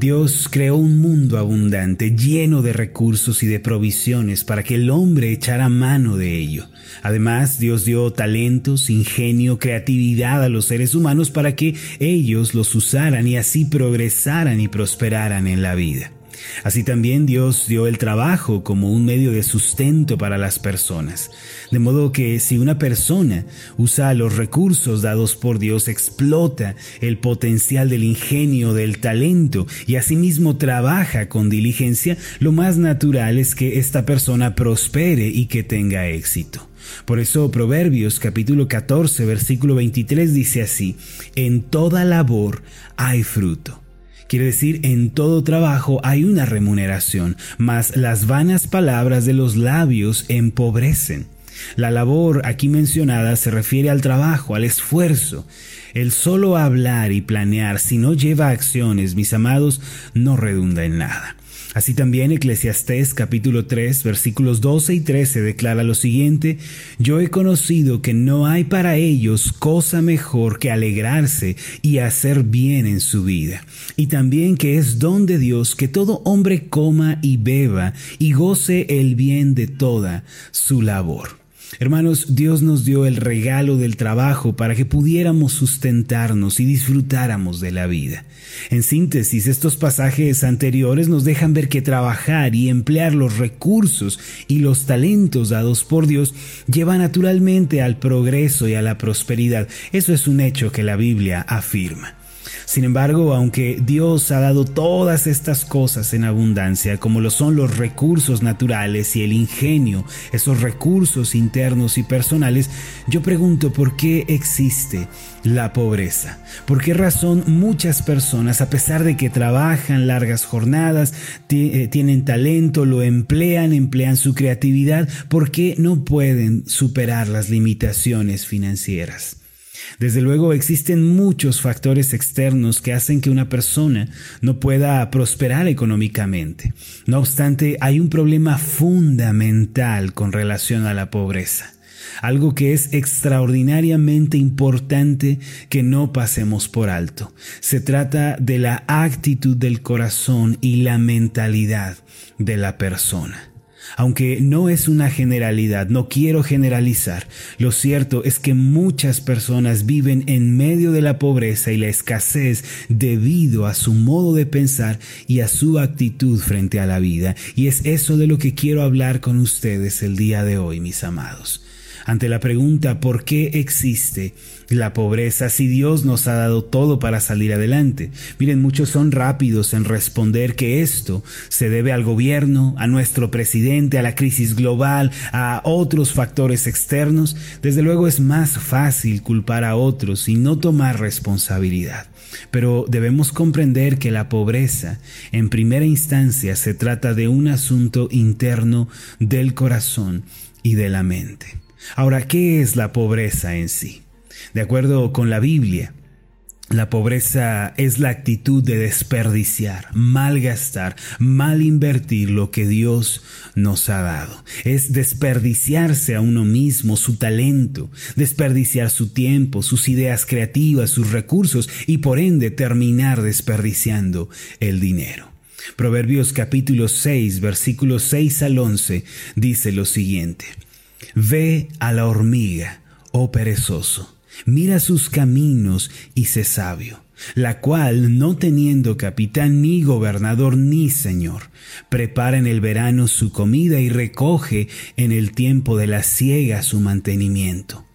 Dios creó un mundo abundante, lleno de recursos y de provisiones para que el hombre echara mano de ello. Además, Dios dio talentos, ingenio, creatividad a los seres humanos para que ellos los usaran y así progresaran y prosperaran en la vida. Así también Dios dio el trabajo como un medio de sustento para las personas. De modo que si una persona usa los recursos dados por Dios, explota el potencial del ingenio, del talento y asimismo trabaja con diligencia, lo más natural es que esta persona prospere y que tenga éxito. Por eso Proverbios capítulo 14 versículo 23 dice así, en toda labor hay fruto Quiere decir, en todo trabajo hay una remuneración, mas las vanas palabras de los labios empobrecen. La labor aquí mencionada se refiere al trabajo, al esfuerzo. El solo hablar y planear, si no lleva acciones, mis amados, no redunda en nada. Así también Eclesiastés capítulo 3 versículos 12 y 13 declara lo siguiente, Yo he conocido que no hay para ellos cosa mejor que alegrarse y hacer bien en su vida, y también que es don de Dios que todo hombre coma y beba y goce el bien de toda su labor. Hermanos, Dios nos dio el regalo del trabajo para que pudiéramos sustentarnos y disfrutáramos de la vida. En síntesis, estos pasajes anteriores nos dejan ver que trabajar y emplear los recursos y los talentos dados por Dios lleva naturalmente al progreso y a la prosperidad. Eso es un hecho que la Biblia afirma. Sin embargo, aunque Dios ha dado todas estas cosas en abundancia, como lo son los recursos naturales y el ingenio, esos recursos internos y personales, yo pregunto por qué existe la pobreza. ¿Por qué razón muchas personas, a pesar de que trabajan largas jornadas, eh, tienen talento, lo emplean, emplean su creatividad, por qué no pueden superar las limitaciones financieras? Desde luego existen muchos factores externos que hacen que una persona no pueda prosperar económicamente. No obstante, hay un problema fundamental con relación a la pobreza algo que es extraordinariamente importante que no pasemos por alto. Se trata de la actitud del corazón y la mentalidad de la persona. Aunque no es una generalidad, no quiero generalizar, lo cierto es que muchas personas viven en medio de la pobreza y la escasez debido a su modo de pensar y a su actitud frente a la vida. Y es eso de lo que quiero hablar con ustedes el día de hoy, mis amados ante la pregunta ¿por qué existe la pobreza si Dios nos ha dado todo para salir adelante? Miren, muchos son rápidos en responder que esto se debe al gobierno, a nuestro presidente, a la crisis global, a otros factores externos. Desde luego es más fácil culpar a otros y no tomar responsabilidad. Pero debemos comprender que la pobreza, en primera instancia, se trata de un asunto interno del corazón y de la mente. Ahora, ¿qué es la pobreza en sí? De acuerdo con la Biblia, la pobreza es la actitud de desperdiciar, malgastar, mal invertir lo que Dios nos ha dado. Es desperdiciarse a uno mismo, su talento, desperdiciar su tiempo, sus ideas creativas, sus recursos y por ende terminar desperdiciando el dinero. Proverbios capítulo 6, versículos 6 al 11 dice lo siguiente. Ve a la hormiga, oh perezoso, mira sus caminos y sé sabio, la cual, no teniendo capitán ni gobernador ni señor, prepara en el verano su comida y recoge en el tiempo de la siega su mantenimiento.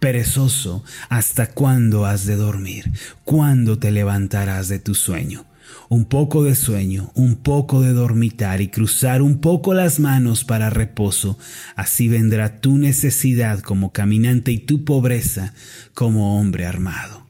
Perezoso, ¿hasta cuándo has de dormir? ¿Cuándo te levantarás de tu sueño? Un poco de sueño, un poco de dormitar y cruzar un poco las manos para reposo, así vendrá tu necesidad como caminante y tu pobreza como hombre armado.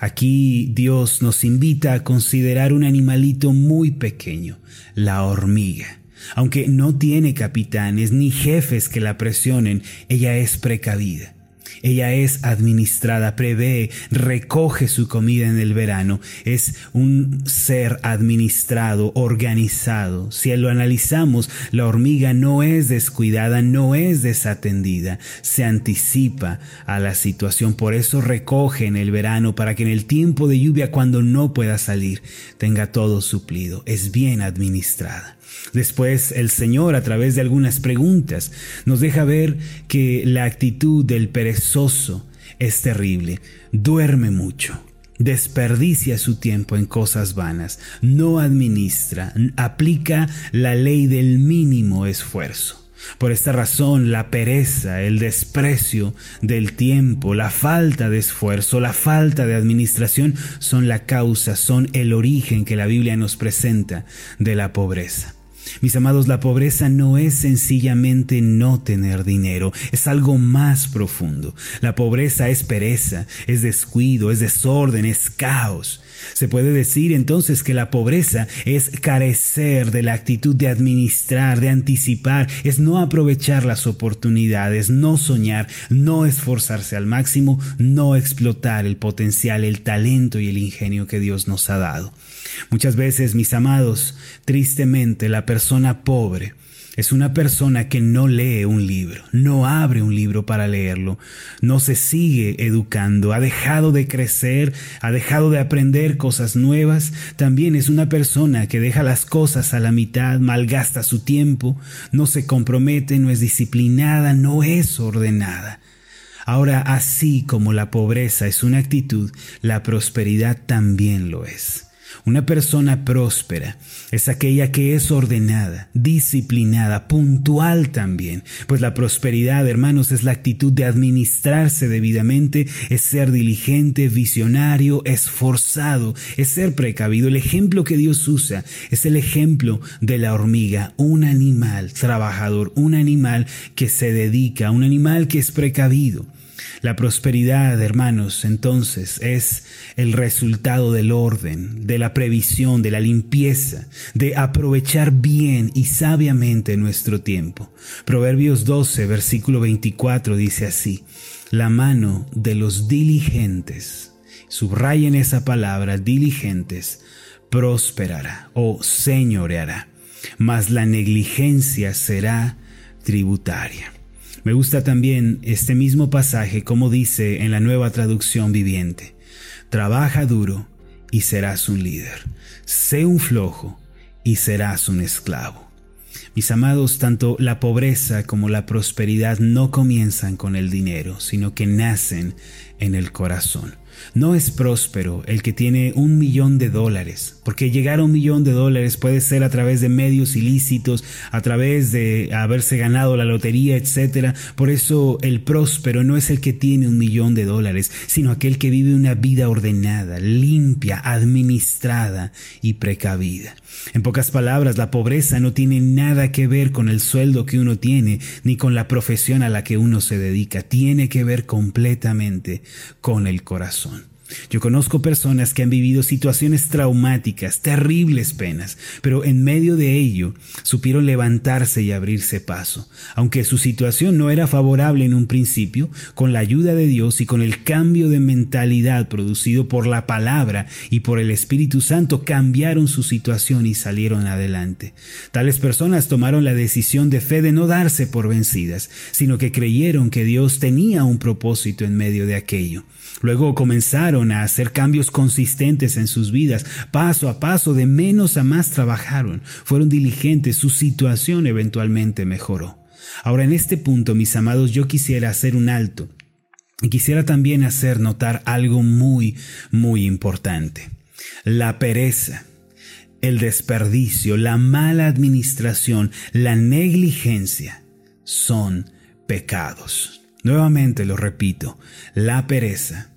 Aquí Dios nos invita a considerar un animalito muy pequeño, la hormiga. Aunque no tiene capitanes ni jefes que la presionen, ella es precavida. Ella es administrada, prevé, recoge su comida en el verano. Es un ser administrado, organizado. Si lo analizamos, la hormiga no es descuidada, no es desatendida. Se anticipa a la situación. Por eso recoge en el verano para que en el tiempo de lluvia, cuando no pueda salir, tenga todo suplido. Es bien administrada. Después el Señor, a través de algunas preguntas, nos deja ver que la actitud del perezoso es terrible. Duerme mucho, desperdicia su tiempo en cosas vanas, no administra, aplica la ley del mínimo esfuerzo. Por esta razón, la pereza, el desprecio del tiempo, la falta de esfuerzo, la falta de administración son la causa, son el origen que la Biblia nos presenta de la pobreza. Mis amados, la pobreza no es sencillamente no tener dinero, es algo más profundo. La pobreza es pereza, es descuido, es desorden, es caos. Se puede decir entonces que la pobreza es carecer de la actitud de administrar, de anticipar, es no aprovechar las oportunidades, no soñar, no esforzarse al máximo, no explotar el potencial, el talento y el ingenio que Dios nos ha dado. Muchas veces, mis amados, tristemente la persona pobre es una persona que no lee un libro, no abre un libro para leerlo, no se sigue educando, ha dejado de crecer, ha dejado de aprender cosas nuevas, también es una persona que deja las cosas a la mitad, malgasta su tiempo, no se compromete, no es disciplinada, no es ordenada. Ahora, así como la pobreza es una actitud, la prosperidad también lo es. Una persona próspera es aquella que es ordenada, disciplinada, puntual también, pues la prosperidad, hermanos, es la actitud de administrarse debidamente, es ser diligente, visionario, esforzado, es ser precavido. El ejemplo que Dios usa es el ejemplo de la hormiga, un animal trabajador, un animal que se dedica, un animal que es precavido. La prosperidad, hermanos, entonces es el resultado del orden, de la previsión, de la limpieza, de aprovechar bien y sabiamente nuestro tiempo. Proverbios 12, versículo 24 dice así, la mano de los diligentes, subrayen esa palabra, diligentes, prosperará o señoreará, mas la negligencia será tributaria. Me gusta también este mismo pasaje como dice en la nueva traducción viviente. Trabaja duro y serás un líder. Sé un flojo y serás un esclavo. Mis amados, tanto la pobreza como la prosperidad no comienzan con el dinero, sino que nacen en el corazón. No es próspero el que tiene un millón de dólares, porque llegar a un millón de dólares puede ser a través de medios ilícitos, a través de haberse ganado la lotería, etc. Por eso el próspero no es el que tiene un millón de dólares, sino aquel que vive una vida ordenada, limpia, administrada y precavida. En pocas palabras, la pobreza no tiene nada que ver con el sueldo que uno tiene, ni con la profesión a la que uno se dedica, tiene que ver completamente con el corazón. Yo conozco personas que han vivido situaciones traumáticas, terribles penas, pero en medio de ello supieron levantarse y abrirse paso. Aunque su situación no era favorable en un principio, con la ayuda de Dios y con el cambio de mentalidad producido por la palabra y por el Espíritu Santo, cambiaron su situación y salieron adelante. Tales personas tomaron la decisión de fe de no darse por vencidas, sino que creyeron que Dios tenía un propósito en medio de aquello. Luego comenzaron a hacer cambios consistentes en sus vidas. Paso a paso, de menos a más trabajaron. Fueron diligentes. Su situación eventualmente mejoró. Ahora en este punto, mis amados, yo quisiera hacer un alto. Y quisiera también hacer notar algo muy, muy importante. La pereza, el desperdicio, la mala administración, la negligencia son pecados. Nuevamente lo repito, la pereza,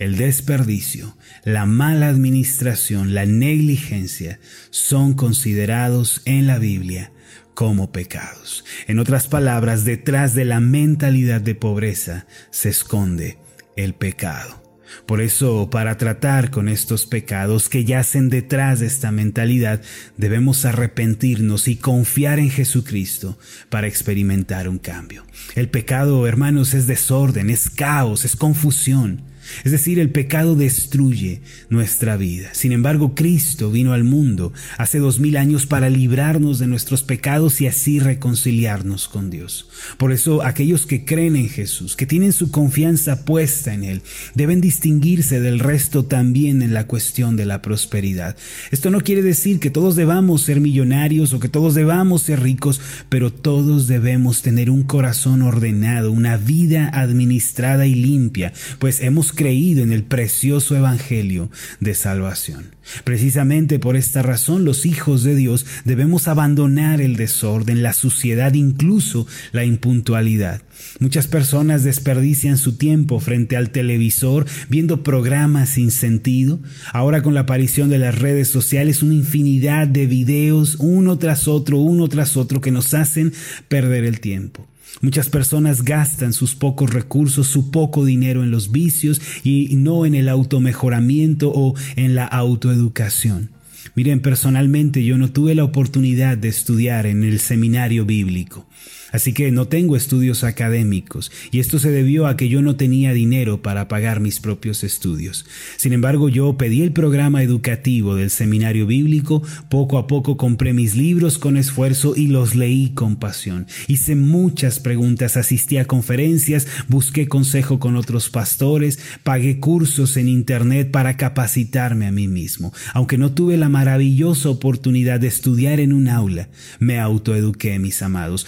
el desperdicio, la mala administración, la negligencia son considerados en la Biblia como pecados. En otras palabras, detrás de la mentalidad de pobreza se esconde el pecado. Por eso, para tratar con estos pecados que yacen detrás de esta mentalidad, debemos arrepentirnos y confiar en Jesucristo para experimentar un cambio. El pecado, hermanos, es desorden, es caos, es confusión. Es decir, el pecado destruye nuestra vida. Sin embargo, Cristo vino al mundo hace dos mil años para librarnos de nuestros pecados y así reconciliarnos con Dios. Por eso, aquellos que creen en Jesús, que tienen su confianza puesta en Él, deben distinguirse del resto también en la cuestión de la prosperidad. Esto no quiere decir que todos debamos ser millonarios o que todos debamos ser ricos, pero todos debemos tener un corazón ordenado, una vida administrada y limpia, pues hemos creído en el precioso Evangelio de salvación. Precisamente por esta razón los hijos de Dios debemos abandonar el desorden, la suciedad, incluso la impuntualidad. Muchas personas desperdician su tiempo frente al televisor viendo programas sin sentido. Ahora con la aparición de las redes sociales, una infinidad de videos, uno tras otro, uno tras otro, que nos hacen perder el tiempo. Muchas personas gastan sus pocos recursos, su poco dinero en los vicios y no en el automejoramiento o en la autoeducación. Miren, personalmente yo no tuve la oportunidad de estudiar en el seminario bíblico. Así que no tengo estudios académicos, y esto se debió a que yo no tenía dinero para pagar mis propios estudios. Sin embargo, yo pedí el programa educativo del seminario bíblico, poco a poco compré mis libros con esfuerzo y los leí con pasión. Hice muchas preguntas, asistí a conferencias, busqué consejo con otros pastores, pagué cursos en Internet para capacitarme a mí mismo. Aunque no tuve la maravillosa oportunidad de estudiar en un aula, me autoeduqué, mis amados.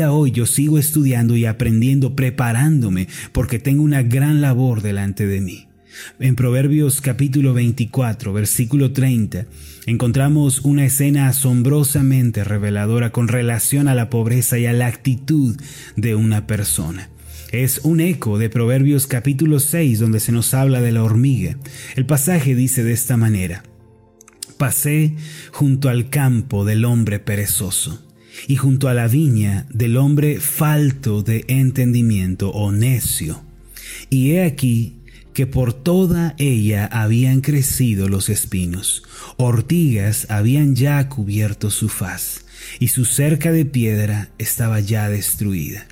Hoy yo sigo estudiando y aprendiendo, preparándome, porque tengo una gran labor delante de mí. En Proverbios capítulo 24, versículo 30, encontramos una escena asombrosamente reveladora con relación a la pobreza y a la actitud de una persona. Es un eco de Proverbios capítulo 6 donde se nos habla de la hormiga. El pasaje dice de esta manera, Pasé junto al campo del hombre perezoso y junto a la viña del hombre falto de entendimiento o necio. Y he aquí que por toda ella habían crecido los espinos, ortigas habían ya cubierto su faz, y su cerca de piedra estaba ya destruida.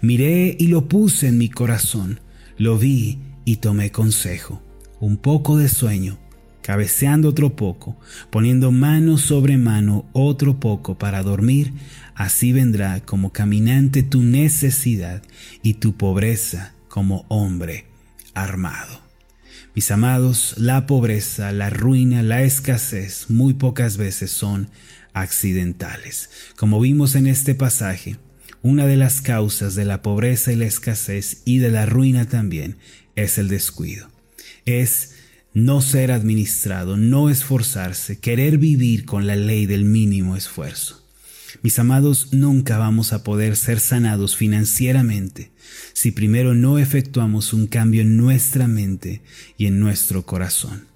Miré y lo puse en mi corazón, lo vi y tomé consejo, un poco de sueño, cabeceando otro poco, poniendo mano sobre mano otro poco para dormir, así vendrá como caminante tu necesidad y tu pobreza como hombre armado. Mis amados, la pobreza, la ruina, la escasez muy pocas veces son accidentales. Como vimos en este pasaje, una de las causas de la pobreza y la escasez y de la ruina también es el descuido. Es no ser administrado, no esforzarse, querer vivir con la ley del mínimo esfuerzo. Mis amados, nunca vamos a poder ser sanados financieramente si primero no efectuamos un cambio en nuestra mente y en nuestro corazón.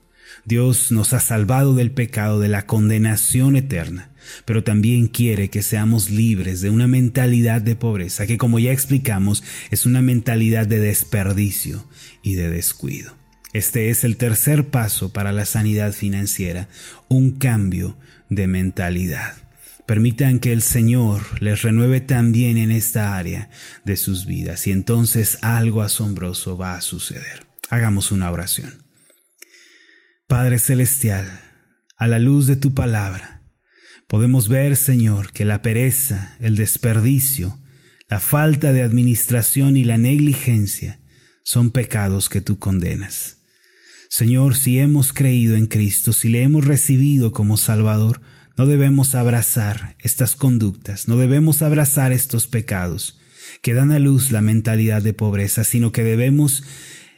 Dios nos ha salvado del pecado, de la condenación eterna, pero también quiere que seamos libres de una mentalidad de pobreza, que como ya explicamos es una mentalidad de desperdicio y de descuido. Este es el tercer paso para la sanidad financiera, un cambio de mentalidad. Permitan que el Señor les renueve también en esta área de sus vidas y entonces algo asombroso va a suceder. Hagamos una oración. Padre Celestial, a la luz de tu palabra, podemos ver, Señor, que la pereza, el desperdicio, la falta de administración y la negligencia son pecados que tú condenas. Señor, si hemos creído en Cristo, si le hemos recibido como Salvador, no debemos abrazar estas conductas, no debemos abrazar estos pecados que dan a luz la mentalidad de pobreza, sino que debemos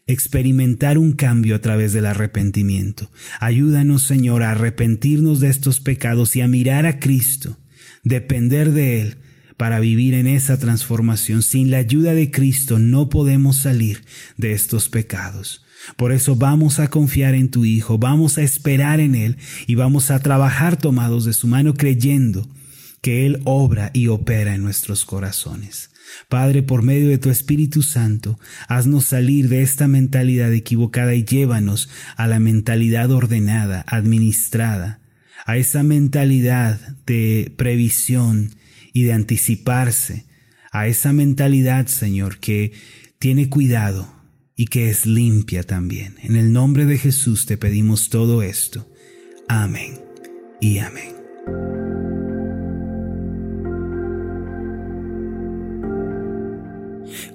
experimentar un cambio a través del arrepentimiento. Ayúdanos, Señor, a arrepentirnos de estos pecados y a mirar a Cristo, depender de Él para vivir en esa transformación. Sin la ayuda de Cristo no podemos salir de estos pecados. Por eso vamos a confiar en tu Hijo, vamos a esperar en Él y vamos a trabajar tomados de su mano creyendo que Él obra y opera en nuestros corazones. Padre, por medio de tu Espíritu Santo, haznos salir de esta mentalidad equivocada y llévanos a la mentalidad ordenada, administrada, a esa mentalidad de previsión y de anticiparse, a esa mentalidad, Señor, que tiene cuidado y que es limpia también. En el nombre de Jesús te pedimos todo esto. Amén y amén.